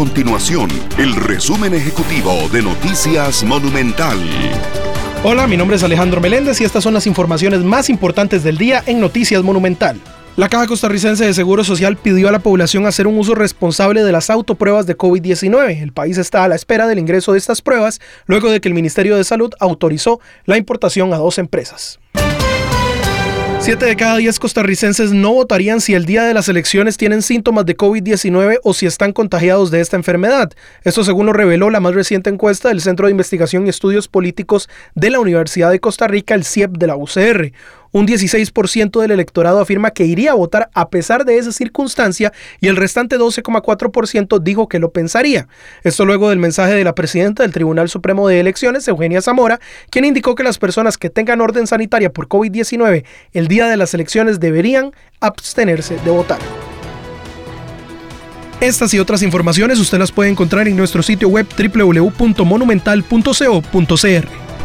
continuación el resumen ejecutivo de Noticias Monumental. Hola, mi nombre es Alejandro Meléndez y estas son las informaciones más importantes del día en Noticias Monumental. La Caja Costarricense de Seguro Social pidió a la población hacer un uso responsable de las autopruebas de COVID-19. El país está a la espera del ingreso de estas pruebas luego de que el Ministerio de Salud autorizó la importación a dos empresas. Siete de cada diez costarricenses no votarían si el día de las elecciones tienen síntomas de COVID-19 o si están contagiados de esta enfermedad. Esto según lo reveló la más reciente encuesta del Centro de Investigación y Estudios Políticos de la Universidad de Costa Rica, el CIEP de la UCR. Un 16% del electorado afirma que iría a votar a pesar de esa circunstancia y el restante 12,4% dijo que lo pensaría. Esto luego del mensaje de la presidenta del Tribunal Supremo de Elecciones, Eugenia Zamora, quien indicó que las personas que tengan orden sanitaria por COVID-19 el día de las elecciones deberían abstenerse de votar. Estas y otras informaciones usted las puede encontrar en nuestro sitio web www.monumental.co.cr.